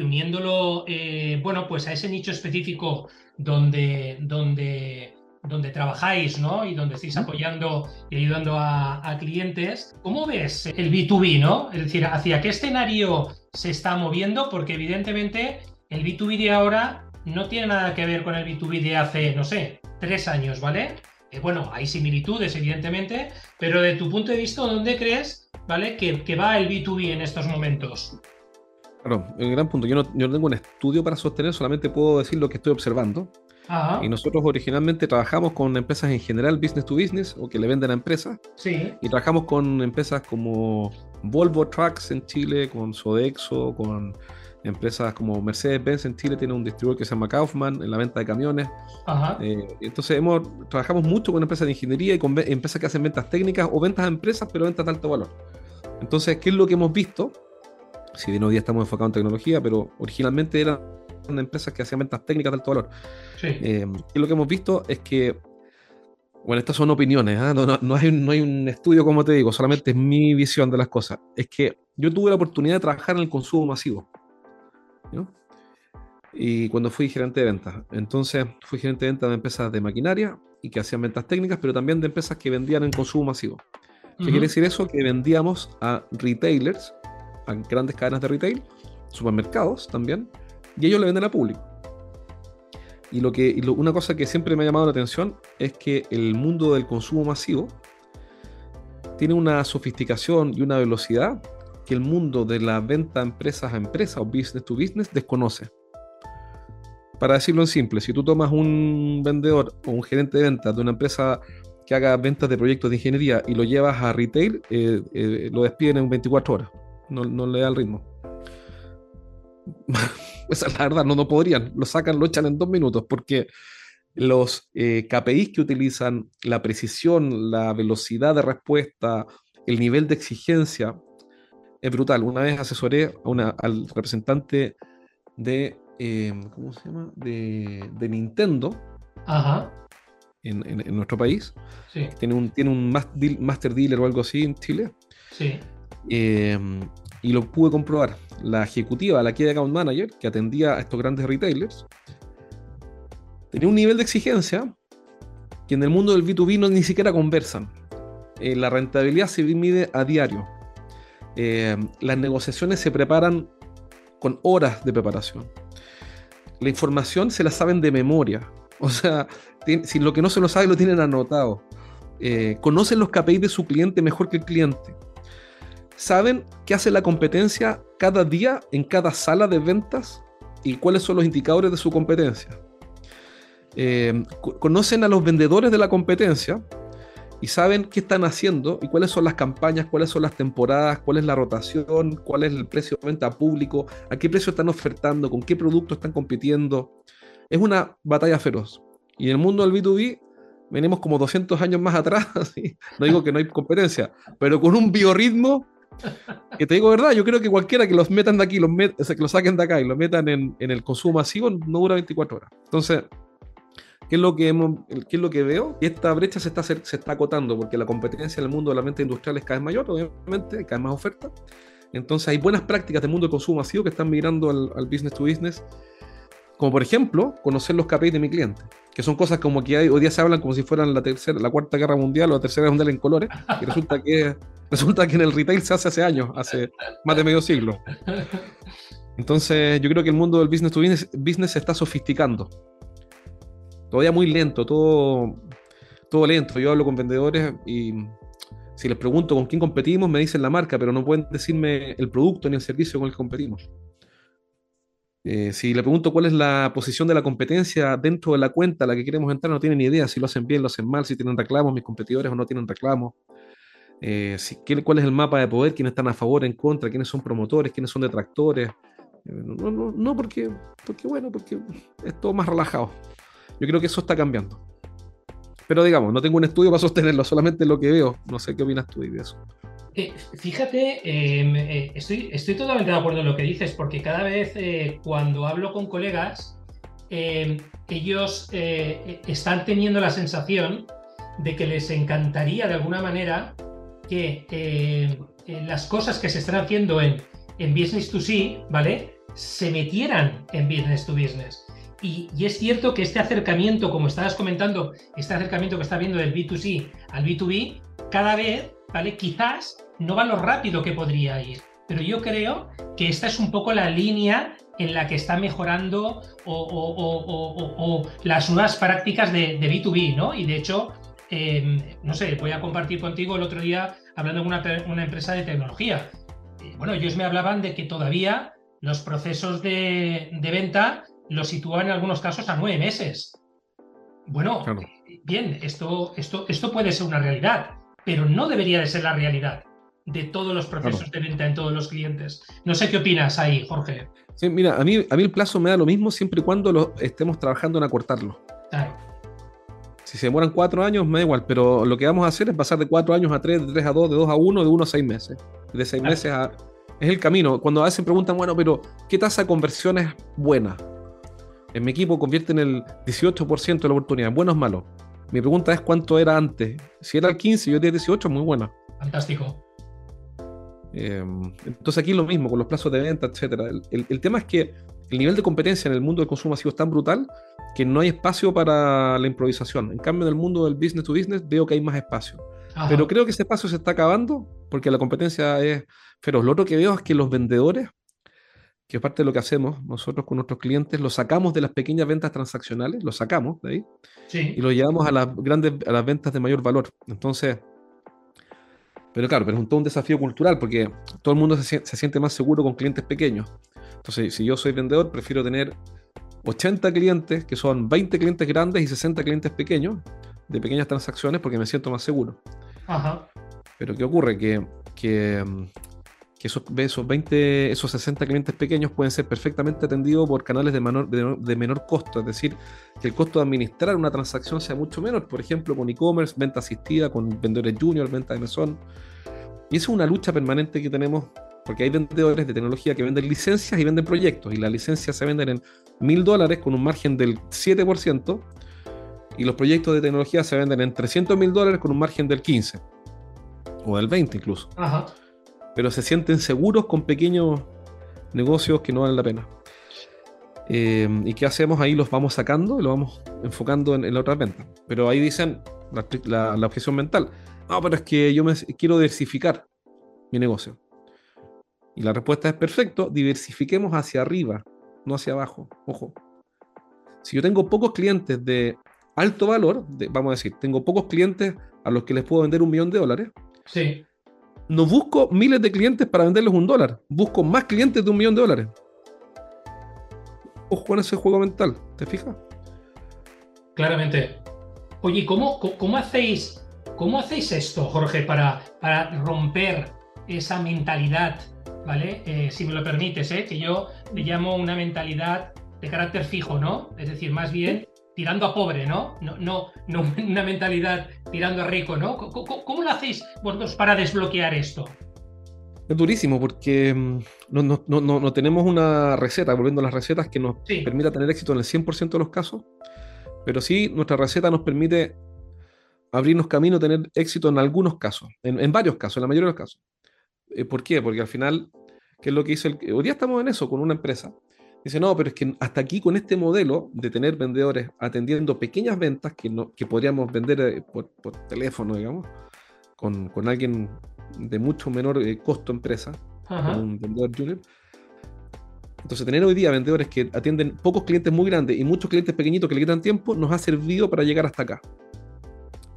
y uniéndolo, eh, bueno, pues a ese nicho específico donde, donde, donde trabajáis, ¿no? Y donde estáis apoyando y ayudando a, a, clientes, ¿cómo ves el B2B, ¿no? Es decir, ¿hacia qué escenario se está moviendo? Porque evidentemente el B2B de ahora no tiene nada que ver con el B2B de hace, no sé, tres años, ¿vale? Eh, bueno, hay similitudes, evidentemente, pero de tu punto de vista, ¿dónde crees ¿vale? Que, va el B2B en estos momentos. Claro, un gran punto. Yo no, yo no tengo un estudio para sostener, solamente puedo decir lo que estoy observando. Y nosotros originalmente trabajamos con empresas en general, business to business, o que le venden a empresas. Sí. Y trabajamos con empresas como Volvo Trucks en Chile, con Sodexo, con empresas como Mercedes-Benz en Chile, tiene un distribuidor que se llama Kaufman en la venta de camiones. Ajá. Eh, entonces hemos, trabajamos mucho con empresas de ingeniería y con empresas que hacen ventas técnicas o ventas a empresas, pero ventas de alto valor. Entonces, ¿qué es lo que hemos visto? Si de hoy día estamos enfocados en tecnología, pero originalmente eran empresas que hacían ventas técnicas de alto valor. Sí. Eh, y lo que hemos visto es que, bueno, estas son opiniones, ¿eh? no, no, no, hay, no hay un estudio, como te digo, solamente es mi visión de las cosas. Es que yo tuve la oportunidad de trabajar en el consumo masivo. ¿no? Y cuando fui gerente de ventas. Entonces, fui gerente de ventas de empresas de maquinaria y que hacían ventas técnicas, pero también de empresas que vendían en consumo masivo. ¿Qué quiere decir eso? Que vendíamos a retailers, a grandes cadenas de retail, supermercados también, y ellos le venden a público. Y, lo que, una cosa que siempre me ha llamado la atención es que el mundo del consumo masivo tiene una sofisticación y una velocidad que el mundo de la venta empresas a empresas o business to business desconoce. Para decirlo en simple, si tú tomas un vendedor o un gerente de ventas de una empresa que haga ventas de proyectos de ingeniería y lo llevas a retail, eh, eh, lo despiden en 24 horas. No, no le da el ritmo. Esa es la verdad, no, no podrían. Lo sacan, lo echan en dos minutos porque los eh, KPIs que utilizan, la precisión, la velocidad de respuesta, el nivel de exigencia, es brutal. Una vez asesoré a una, al representante de, ¿cómo se llama? De, de Nintendo. Ajá en, nuestro país. Sí. Tiene un, tiene un master dealer o algo así en Chile. Sí. Em, y lo pude comprobar. La ejecutiva, la Key Account Manager, que atendía a estos grandes retailers, tenía un nivel de exigencia que en el mundo del B2B no ni siquiera conversan. Eh, la rentabilidad se mide a diario. Em, las negociaciones se preparan con horas de preparación. La información se la saben de memoria. O sea, si lo que no se lo sabe lo tienen anotado. Eh, conocen los KPIs de su cliente mejor que el cliente. Saben qué hace la competencia cada día en cada sala de ventas y cuáles son los indicadores de su competencia. Eh, conocen a los vendedores de la competencia y saben qué están haciendo y cuáles son las campañas, cuáles son las temporadas, cuál es la rotación, cuál es el precio de venta público, a qué precio están ofertando, con qué producto están compitiendo. Es una batalla feroz. Y en el mundo del B2B venimos como 200 años más atrás, no digo que no hay competencia, pero con un biorritmo que te digo verdad, yo creo que cualquiera que los metan de aquí, los que lo saquen de acá y lo metan en, en, el consumo masivo, no dura 24 horas. Entonces, ¿qué es lo que, hemos, qué es lo que veo? Y esta brecha se está, se está acotando porque la competencia en el mundo de la mente industrial es cada vez mayor, obviamente, hay cada vez más oferta. Entonces, hay buenas prácticas del mundo del consumo masivo que están migrando al, al business to business como por ejemplo, conocer los KPIs de mi cliente, que son cosas como que hoy día se hablan como si fueran la tercera, la cuarta guerra mundial o la tercera mundial en colores, y resulta que, resulta que en el retail se hace hace años, hace más de medio siglo. Entonces, yo creo que el mundo del business to business, business se está sofisticando. Todavía muy lento, todo, todo lento. Yo hablo con vendedores y si les pregunto con quién competimos, me dicen la marca, pero no pueden decirme el producto ni el servicio con el que competimos. Eh, si le pregunto cuál es la posición de la competencia dentro de la cuenta a la que queremos entrar, no tienen ni idea si lo hacen bien, lo hacen mal, si tienen reclamos mis competidores o no tienen reclamos. Eh, si, ¿Cuál es el mapa de poder? ¿Quiénes están a favor, en contra? ¿Quiénes son promotores? ¿Quiénes son detractores? No, no, no porque, porque, bueno, porque es todo más relajado. Yo creo que eso está cambiando. Pero digamos, no tengo un estudio para sostenerlo, solamente lo que veo. No sé qué opinas tú de eso. Eh, fíjate, em, eh, estoy, estoy totalmente de acuerdo en lo que dices, porque cada vez eh, cuando hablo con colegas, em, ellos están teniendo la sensación de que les encantaría de alguna manera que las cosas que se están haciendo en, en business to see, ¿vale? Se metieran en business to business. Y, y, es cierto que este acercamiento, como estabas comentando, este acercamiento que está viendo del B2C al B2B, cada vez ¿vale? Quizás no va lo rápido que podría ir, pero yo creo que esta es un poco la línea en la que está mejorando o, las nuevas prácticas de, B2B, ¿no? Y de hecho, em, no sé, voy a compartir contigo el otro día hablando con una, empresa de tecnología. Eh, bueno, ellos me hablaban de que todavía los procesos de, venta los sitúan en algunos casos a nueve meses. Bueno, bien, esto, esto, esto puede ser una realidad, pero no debería de ser la realidad de todos los procesos de venta en todos los clientes. No sé qué opinas ahí, Jorge. Sí, mira, a mí, a mí el plazo me da lo mismo siempre y cuando lo estemos trabajando en acortarlo. Claro. Si se demoran cuatro años, me da igual, pero lo que vamos a hacer es pasar de cuatro años a tres, de tres a dos, de dos a uno, de uno a seis meses. De seis meses a... Es el camino. Cuando a veces preguntan, bueno, pero ¿qué tasa de conversión es buena? En mi equipo convierte en el 18% de la oportunidad. ¿Bueno o malo? Mi pregunta es cuánto era antes. Si era el 15 y yo 18, muy buena. Fantástico. Eh, entonces aquí lo mismo, con los plazos de venta, etcétera. El, tema es que el nivel de competencia en el mundo del consumo masivo es tan brutal que no hay espacio para la improvisación. En cambio, en el mundo del business to business veo que hay más espacio. Pero creo que ese espacio se está acabando porque la competencia es feroz. Lo otro que veo es que los vendedores que es parte de lo que hacemos nosotros con nuestros clientes, lo sacamos de las pequeñas ventas transaccionales, lo sacamos de ahí y lo llevamos a las grandes, a las ventas de mayor valor. Entonces, pero claro, pero es un, todo un desafío cultural porque todo el mundo se, se, siente más seguro con clientes pequeños. Entonces, si yo soy vendedor, prefiero tener 80 clientes, que son 20 clientes grandes y 60 clientes pequeños, de pequeñas transacciones, porque me siento más seguro. Ajá. Pero ¿qué ocurre? Que, que que esos, esos 20, esos 60 clientes pequeños pueden ser perfectamente atendidos por canales de menor, de, menor costo, es decir, que el costo de administrar una transacción sea mucho menor, por ejemplo, con e-commerce, venta asistida, con vendedores junior, venta de mesón. Y esa es una lucha permanente que tenemos, porque hay vendedores de tecnología que venden licencias y venden proyectos, y las licencias se venden en mil dólares con un margen del 7%, y los proyectos de tecnología se venden en 300 mil dólares con un margen del 15%, o del 20% incluso. Ajá pero se sienten seguros con pequeños negocios que no valen la pena. Eh, ¿Y qué hacemos? Ahí los vamos sacando y los vamos enfocando en, la otra venta. Pero ahí dicen la, objeción mental. No, pero es que yo me, quiero diversificar mi negocio. Y la respuesta es perfecto, diversifiquemos hacia arriba, no hacia abajo. Ojo. Si yo tengo pocos clientes de alto valor, vamos a decir, tengo pocos clientes a los que les puedo vender un millón de dólares. Sí no busco miles de clientes para venderles un dólar, busco más clientes de un millón de dólares. Ojo con ese juego mental, ¿te fijas? Claramente. Oye, ¿cómo, cómo, hacéis, cómo hacéis esto, Jorge, para, para romper esa mentalidad, ¿vale? Eh, si me lo permites, ¿eh? que yo le llamo una mentalidad de carácter fijo, ¿no? Es decir, más bien tirando a pobre, ¿no? No, no, no una mentalidad tirando a rico, ¿no? ¿Cómo, lo hacéis vosotros para desbloquear esto? Es durísimo porque mm, no, no, no, tenemos una receta, volviendo a las recetas, que nos permita tener éxito en el 100% de los casos, pero sí nuestra receta nos permite abrirnos camino, tener éxito en algunos casos, en, varios casos, en la mayoría de los casos. Eh, ¿Por qué? Porque al final, ¿qué es lo que hizo el... Hoy día estamos en eso, con una empresa Dice, no, pero es que hasta aquí con este modelo de tener vendedores atendiendo pequeñas ventas que, no, que podríamos vender eh, por, teléfono, digamos, con, con, alguien de mucho menor eh, costo empresa, un vendedor junior. Entonces, tener hoy día vendedores que atienden pocos clientes muy grandes y muchos clientes pequeñitos que le quitan tiempo, nos ha servido para llegar hasta acá.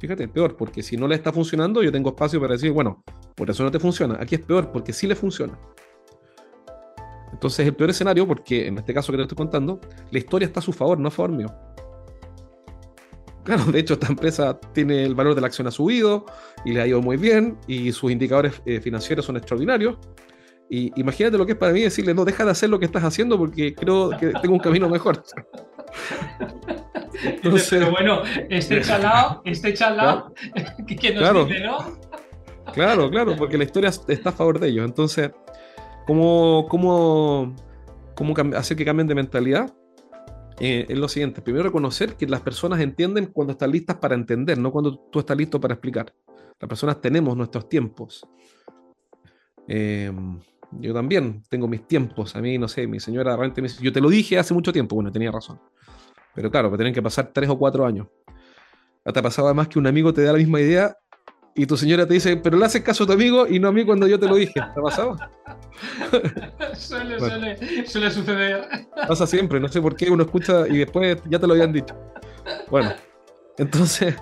Fíjate, peor, porque si no le está funcionando, yo tengo espacio para decir, bueno, por eso no te funciona. Aquí es peor, porque sí le funciona. Entonces, el peor escenario, porque en este caso que te estoy contando, la historia está a su favor, no a favor mío. Claro, de hecho, esta empresa tiene el valor de la acción ha subido y le ha ido muy bien y sus indicadores eh, financieros son extraordinarios. Y imagínate lo que es para mí decirle, no, deja de hacer lo que estás haciendo porque creo que tengo un camino mejor. Pero bueno, este chalao, este chalao, que nos claro, dice, ¿no? Claro, claro, porque la historia está a favor de ellos. Entonces, ¿cómo, cómo, cómo hacer que cambien de mentalidad? Eh, es lo siguiente. Primero, reconocer que las personas entienden cuando están listas para entender, no cuando tú estás listo para explicar. Las personas tenemos nuestros tiempos. Eh, yo también tengo mis tiempos. A mí, no sé, mi señora realmente me dice, yo te lo dije hace mucho tiempo. Bueno, tenía razón. Pero claro, me tienen que pasar tres o cuatro años. ¿Te ha pasado además que un amigo te da la misma idea y tu señora te dice, pero le haces caso a tu amigo y no a mí cuando yo te lo dije? ¿Te ha pasado? suele, suele, suele suceder. Pasa siempre, no sé por qué uno escucha y después ya te lo habían dicho. Bueno, entonces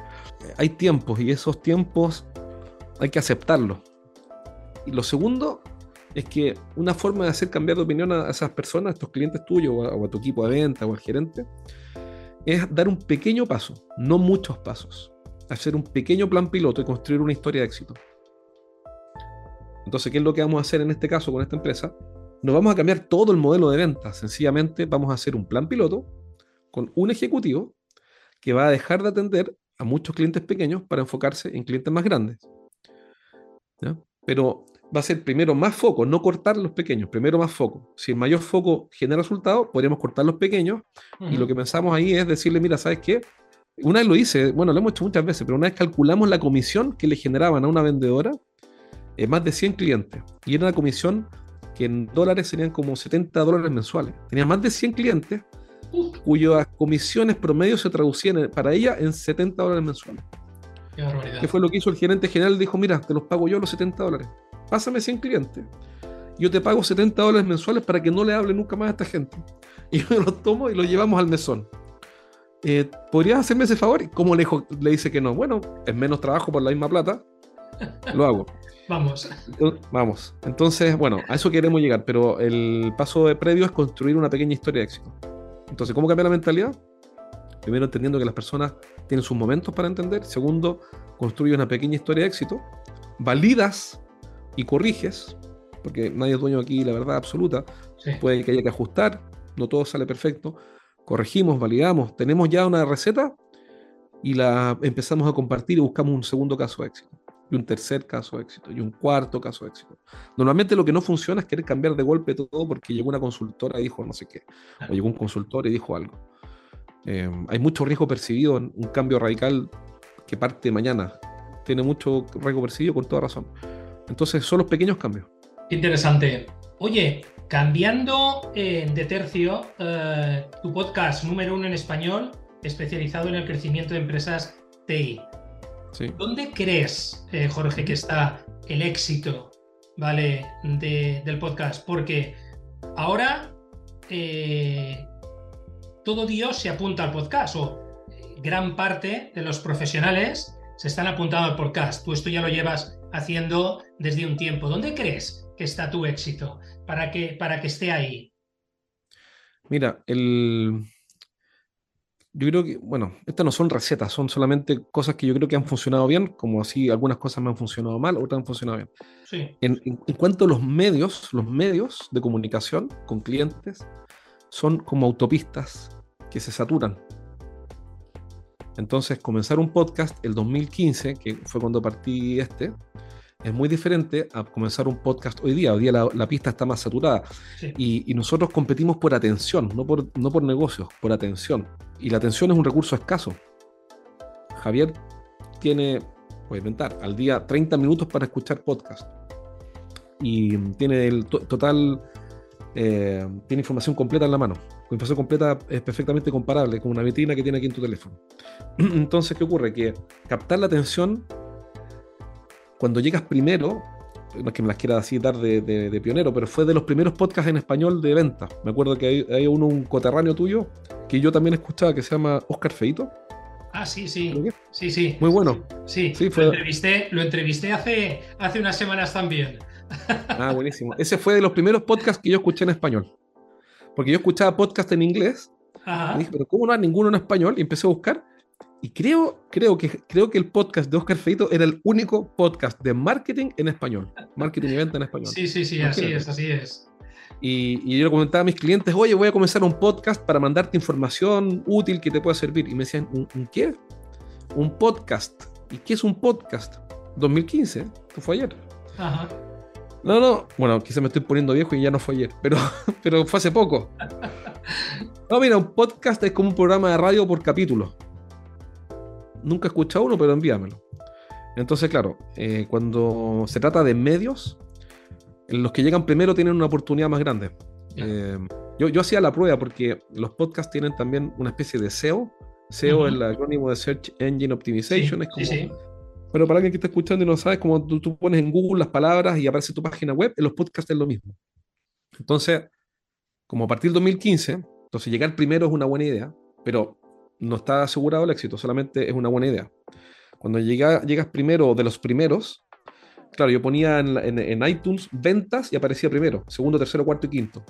hay tiempos y esos tiempos hay que aceptarlos. Y lo segundo es que una forma de hacer cambiar de opinión a esas personas, a estos clientes tuyos o a, tu equipo de venta o al gerente, es dar un pequeño paso, no muchos pasos. Hacer un pequeño plan piloto y construir una historia de éxito. Entonces, ¿qué es lo que vamos a hacer en este caso con esta empresa? No vamos a cambiar todo el modelo de venta, sencillamente vamos a hacer un plan piloto con un ejecutivo que va a dejar de atender a muchos clientes pequeños para enfocarse en clientes más grandes. Pero va a ser primero más foco, no cortar los pequeños, primero más foco. Si el mayor foco genera resultados, podríamos cortar los pequeños. Y lo que pensamos ahí es decirle, mira, ¿sabes qué? Una vez lo hice, bueno, lo hemos hecho muchas veces, pero una vez calculamos la comisión que le generaban a una vendedora, eh, más de 100 clientes. Y era una comisión que en dólares serían como 70 dólares mensuales. Tenía más de 100 clientes cuyas comisiones promedio se traducían para ella en 70 dólares mensuales. Qué, ¿Qué fue lo que hizo el gerente general? Dijo, mira, te los pago yo los 70 dólares pásame 100 clientes. Yo te pago 70 dólares mensuales para que no le hable nunca más a esta gente. Y yo los tomo y los llevamos al mesón. Eh, ¿Podrías hacerme ese favor? Y como le, le dice que no, bueno, es menos trabajo por la misma plata, lo hago. Vamos. Vamos. Entonces, bueno, a eso queremos llegar, pero el paso de previo es construir una pequeña historia de éxito. Entonces, ¿cómo cambiar la mentalidad? Primero, entendiendo que las personas tienen sus momentos para entender. Segundo, construye una pequeña historia de éxito. Validas y corriges, porque nadie es dueño aquí la verdad absoluta, puede que haya que ajustar, no todo sale perfecto, corregimos, validamos, tenemos ya una receta y la empezamos a compartir y buscamos un segundo caso de éxito, y un tercer caso de éxito, y un cuarto caso de éxito. Normalmente lo que no funciona es querer cambiar de golpe todo porque llegó una consultora y dijo no sé qué, o llegó un consultor y dijo algo. Eh, hay mucho riesgo percibido en un cambio radical que parte mañana. Tiene mucho riesgo percibido con toda razón. Entonces son los pequeños cambios. Interesante. Oye, cambiando eh, de tercio, eh, tu podcast número uno en español, especializado en el crecimiento de empresas TI. ¿Dónde crees, eh, Jorge, que está el éxito ¿vale? del podcast? Porque ahora todo Dios se apunta al podcast, o gran parte de los profesionales se están apuntando al podcast. Tú esto ya lo llevas haciendo desde un tiempo. ¿Dónde crees que está tu éxito para que, para que esté ahí? Mira, el... yo creo que, bueno, estas no son recetas, son solamente cosas que yo creo que han funcionado bien, como así algunas cosas me han funcionado mal, otras han funcionado bien. Sí. En, en cuanto a los medios, los medios de comunicación con clientes son como autopistas que se saturan. Entonces, comenzar un podcast el 2015, que fue cuando partí este, es muy diferente a comenzar un podcast hoy día. Hoy día la, pista está más saturada y, nosotros competimos por atención, no por, no por negocios, por atención. Y la atención es un recurso escaso. Javier tiene, voy a inventar, al día 30 minutos para escuchar podcast. Y tiene el total, eh, tiene información completa en la mano. La información completa es perfectamente comparable con una vitrina que tiene aquí en tu teléfono. Entonces, ¿qué ocurre? Que captar la atención cuando llegas primero, no es que me las quiera así dar de, pionero, pero fue de los primeros podcasts en español de venta. Me acuerdo que hay, uno, un coterráneo tuyo, que yo también escuchaba, que se llama Oscar Feito. Ah, sí, sí. Sí, sí. Muy bueno. Sí, sí fue... lo, entrevisté, lo entrevisté hace, hace unas semanas también. Ah, buenísimo. Ese fue de los primeros podcasts que yo escuché en español. Porque yo escuchaba podcast en inglés. Y dije, pero ¿cómo no hay ninguno en español? Y empecé a buscar Y creo, creo, que, creo que el podcast de Oscar Feito era el único podcast de marketing en español. Marketing y venta en español. Sí, sí, sí, así es, así es. Y, yo le comentaba a mis clientes, oye, voy a comenzar un podcast para mandarte información útil que te pueda servir. Y me decían, ¿un, qué? Un podcast. ¿Y qué es un podcast? 2015, esto fue ayer. Ajá. No, no, bueno, quizá me estoy poniendo viejo y ya no fue ayer, pero, pero fue hace poco. No, mira, un podcast es como un programa de radio por capítulo. Nunca he escuchado uno, pero envíamelo. Entonces, claro, eh, cuando se trata de medios, los que llegan primero tienen una oportunidad más grande. Eh, yo, yo hacía la prueba porque los podcasts tienen también una especie de SEO. SEO es el acrónimo de Search Engine Optimization. es como, Bueno, para alguien que está escuchando y no sabes, como tú, pones en Google las palabras y aparece tu página web, en los podcasts es lo mismo. Entonces, como a partir del 2015, entonces llegar primero es una buena idea, pero no está asegurado el éxito, solamente es una buena idea. Cuando llega, llegas primero de los primeros, claro, yo ponía en, iTunes ventas y aparecía primero, segundo, tercero, cuarto y quinto.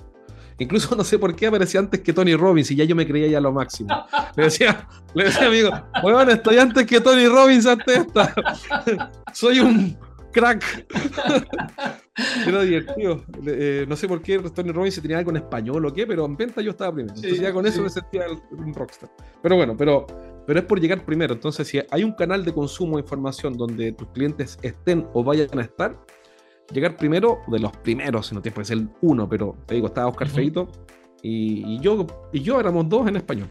Incluso no sé por qué aparecía antes que Tony Robbins y ya yo me creía ya lo máximo. Le decía, le decía amigo, bueno, estoy antes que Tony Robbins ante esta. Soy un crack. Era divertido. Eh, no sé por qué Tony Robbins se tenía algo en español o qué, pero en venta yo estaba primero. Entonces ya con eso me sentía un rockstar. Pero bueno, pero, pero es por llegar primero. Entonces, si hay un canal de consumo de información donde tus clientes estén o vayan a estar, llegar primero, de los primeros, si no tienes que ser uno, pero te digo, estaba Oscar Feito y, yo, y yo éramos dos en español.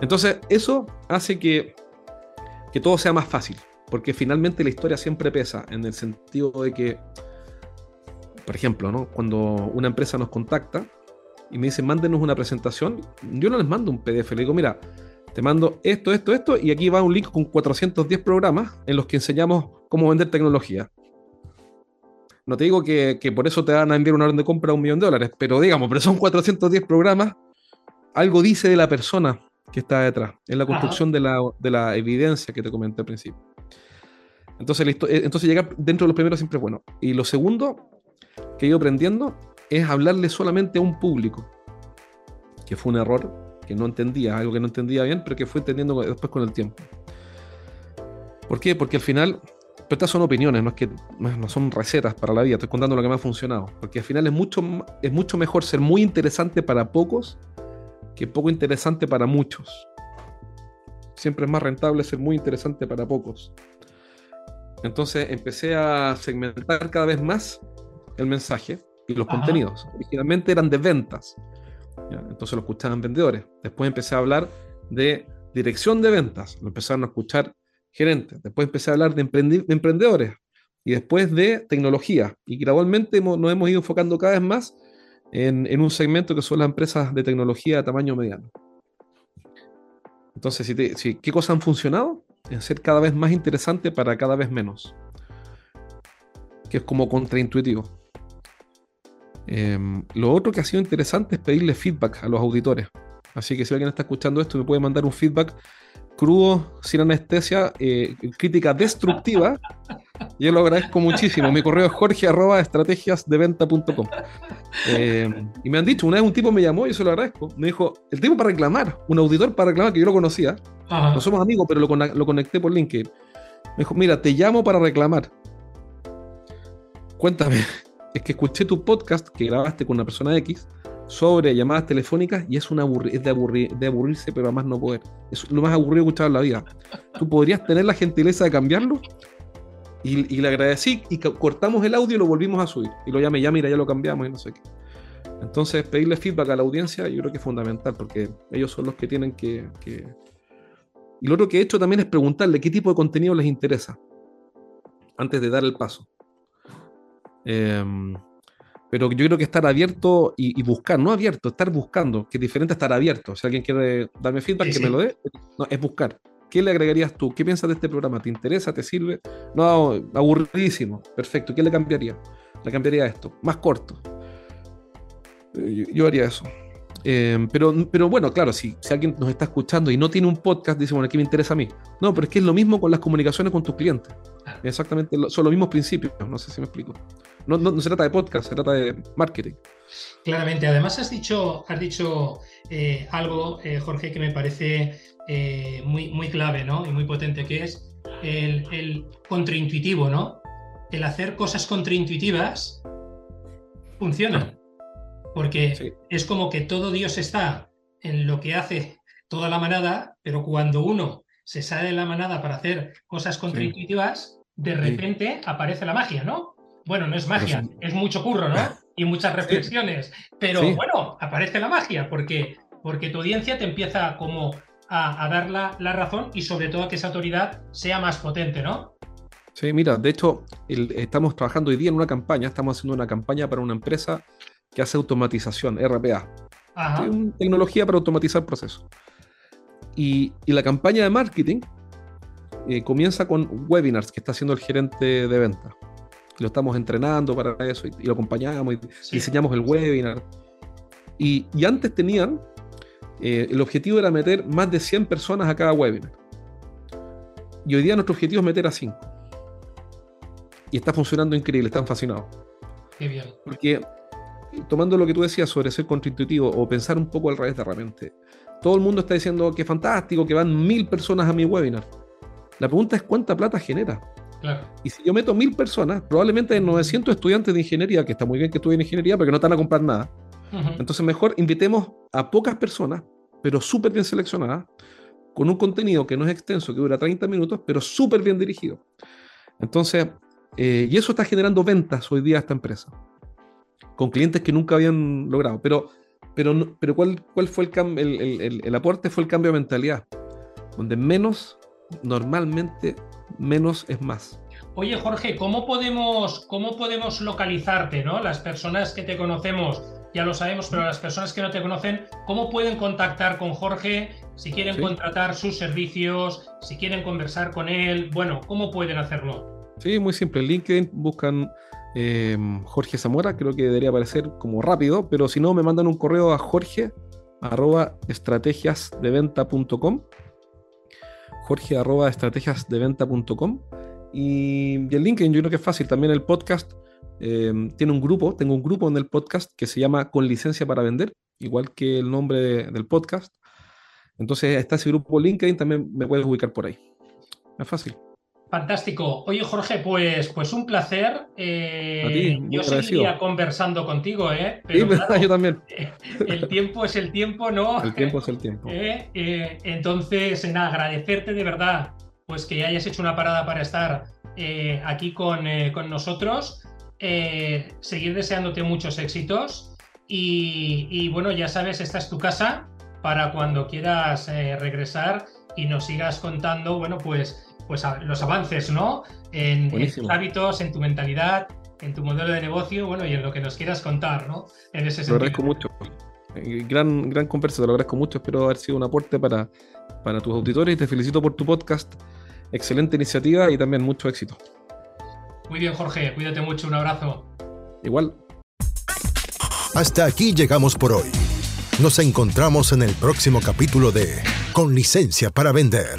Entonces, eso hace que, que todo sea más fácil, porque finalmente la historia siempre pesa, en el sentido de que por ejemplo, ¿no? cuando una empresa nos contacta y me dice, mándenos una presentación, yo no les mando un PDF, le digo, mira, te mando esto, esto, esto, y aquí va un link con 410 programas en los que enseñamos cómo vender tecnología. No te digo que, por eso te van a enviar una orden de compra a un millón de dólares, pero digamos, pero son 410 programas, algo dice de la persona que está detrás, en la construcción de la, de la, evidencia que te comenté al principio. Entonces, eh, entonces llegar dentro de los primeros siempre es bueno. Y lo segundo que he ido aprendiendo es hablarle solamente a un público, que fue un error que no entendía, algo que no entendía bien, pero que fue entendiendo después con el tiempo. ¿Por qué? Porque al final, estas son opiniones, no, es que, no son recetas para la vida, estoy contando lo que me ha funcionado, porque al final es mucho, es mucho mejor ser muy interesante para pocos que poco interesante para muchos. Siempre es más rentable ser muy interesante para pocos. Entonces empecé a segmentar cada vez más el mensaje y los contenidos. Originalmente eran de ventas. Entonces lo escuchaban vendedores. Después empecé a hablar de dirección de ventas. Lo empezaron a escuchar gerentes. Después empecé a hablar de, emprendedores. Y después de tecnología. Y gradualmente nos hemos ido enfocando cada vez más en, un segmento que son las empresas de tecnología de tamaño mediano. Entonces, si ¿qué cosas han funcionado? En ser cada vez más interesante para cada vez menos. Que es como contraintuitivo. Em, lo otro que ha sido interesante es pedirle feedback a los auditores. Así que si alguien está escuchando esto, me puede mandar un feedback crudo, sin anestesia, eh, crítica destructiva. Yo lo agradezco muchísimo. Mi correo es jorge estrategiasdeventa.com. Em, y me han dicho, una vez un tipo me llamó y yo se lo agradezco. Me dijo, el tipo para reclamar, un auditor para reclamar, que yo lo conocía. No somos amigos, pero lo, lo conecté por LinkedIn. Me dijo, mira, te llamo para reclamar. Cuéntame, es que escuché tu podcast que grabaste con una persona X sobre llamadas telefónicas y es, una es de, aburrirse, pero además no poder. Es lo más aburrido que he en la vida. ¿Tú podrías tener la gentileza de cambiarlo? Y, le agradecí y cortamos el audio y lo volvimos a subir. Y lo llamé, ya mira, ya lo cambiamos y no sé qué. Entonces, pedirle feedback a la audiencia yo creo que es fundamental porque ellos son los que tienen que... que... Y lo otro que he hecho también es preguntarle qué tipo de contenido les interesa antes de dar el paso. Em, pero yo creo que estar abierto y, buscar, no abierto, estar buscando, que es diferente a estar abierto. Si alguien quiere darme feedback, que me lo dé. No, es buscar. ¿Qué le agregarías tú? ¿Qué piensas de este programa? ¿Te interesa? ¿Te sirve? No, aburridísimo. Perfecto. ¿Qué le cambiaría? Le cambiaría esto. Más corto. Yo, haría eso. Eh, pero, pero bueno, claro, si, si alguien nos está escuchando y no tiene un podcast, dice, bueno, ¿qué me interesa a mí? No, pero es que es lo mismo con las comunicaciones con tus clientes. Exactamente, son los mismos principios, no sé si me explico. No, no, se trata de podcast, se trata de marketing. Claramente, además has dicho, has dicho eh, algo, eh, Jorge, que me parece eh, muy, muy clave ¿no? y muy potente, que es el, el contraintuitivo, ¿no? El hacer cosas contraintuitivas funciona. Porque es como que todo Dios está en lo que hace toda la manada, pero cuando uno se sale de la manada para hacer cosas contraintuitivas, de repente aparece la magia, ¿no? Bueno, no es magia, es mucho curro, ¿no? Y muchas reflexiones, pero bueno, aparece la magia porque, porque tu audiencia te empieza como a, dar la, razón y sobre todo a que esa autoridad sea más potente, ¿no? Sí, mira, de hecho, estamos trabajando hoy día en una campaña, estamos haciendo una campaña para una empresa que hace automatización, RPA. tecnología para automatizar procesos. Y, la campaña de marketing eh, comienza con webinars que está haciendo el gerente de venta. Lo estamos entrenando para eso y, lo acompañamos y diseñamos el webinar. Y, antes tenían, eh, el objetivo era meter más de 100 personas a cada webinar. Y hoy día nuestro objetivo es meter a 5. Y está funcionando increíble, están fascinados. Qué bien. Porque tomando lo que tú decías sobre ser contraintuitivo o pensar un poco al revés de repente, todo el mundo está diciendo que fantástico, que van mil personas a mi webinar. La pregunta es cuánta plata genera. Y si yo meto mil personas, probablemente hay 900 estudiantes de ingeniería, que está muy bien que estudien ingeniería, pero que no están a comprar nada. Entonces mejor invitemos a pocas personas, pero súper bien seleccionadas, con un contenido que no es extenso, que dura 30 minutos, pero súper bien dirigido. Entonces, eh, y eso está generando ventas hoy día a esta empresa con clientes que nunca habían logrado. Pero, pero, pero ¿cuál, cuál fue el, el, el, aporte? Fue el cambio de mentalidad, donde menos, normalmente, menos es más. Oye, Jorge, ¿cómo podemos, cómo podemos localizarte, ¿no? Las personas que te conocemos, ya lo sabemos, pero las personas que no te conocen, ¿cómo pueden contactar con Jorge si quieren contratar sus servicios, si quieren conversar con él? Bueno, ¿cómo pueden hacerlo? Sí, muy simple. En LinkedIn buscan Em, Jorge Zamora, creo que debería aparecer como rápido, pero si no, me mandan un correo a jorge arroba estrategiasdeventa.com jorge arroba estrategiasdeventa.com y, y el LinkedIn yo creo que es fácil, también el podcast em, tiene un grupo, tengo un grupo en el podcast que se llama Con licencia para vender, igual que el nombre del podcast. Entonces está ese grupo LinkedIn, también me puedes ubicar por ahí. Es fácil. Fantástico. Oye, Jorge, pues, pues un placer. Eh, yo seguiría conversando contigo, ¿eh? Pero, yo también. El tiempo es el tiempo, ¿no? El tiempo es el tiempo. Eh, eh, entonces, nada, agradecerte de verdad pues que hayas hecho una parada para estar aquí con, con nosotros. seguir deseándote muchos éxitos. Y, y, bueno, ya sabes, esta es tu casa para cuando quieras regresar y nos sigas contando, bueno, pues pues los avances, ¿no? En, tus hábitos, en tu mentalidad, en tu modelo de negocio, bueno, y en lo que nos quieras contar, ¿no? En ese sentido. Lo agradezco mucho. Gran, gran conversa, te lo agradezco mucho. Espero haber sido un aporte para, para tus auditores te felicito por tu podcast. Excelente iniciativa y también mucho éxito. Muy bien, Jorge. Cuídate mucho. Un abrazo. Igual. Hasta aquí llegamos por hoy. Nos encontramos en el próximo capítulo de Con licencia para vender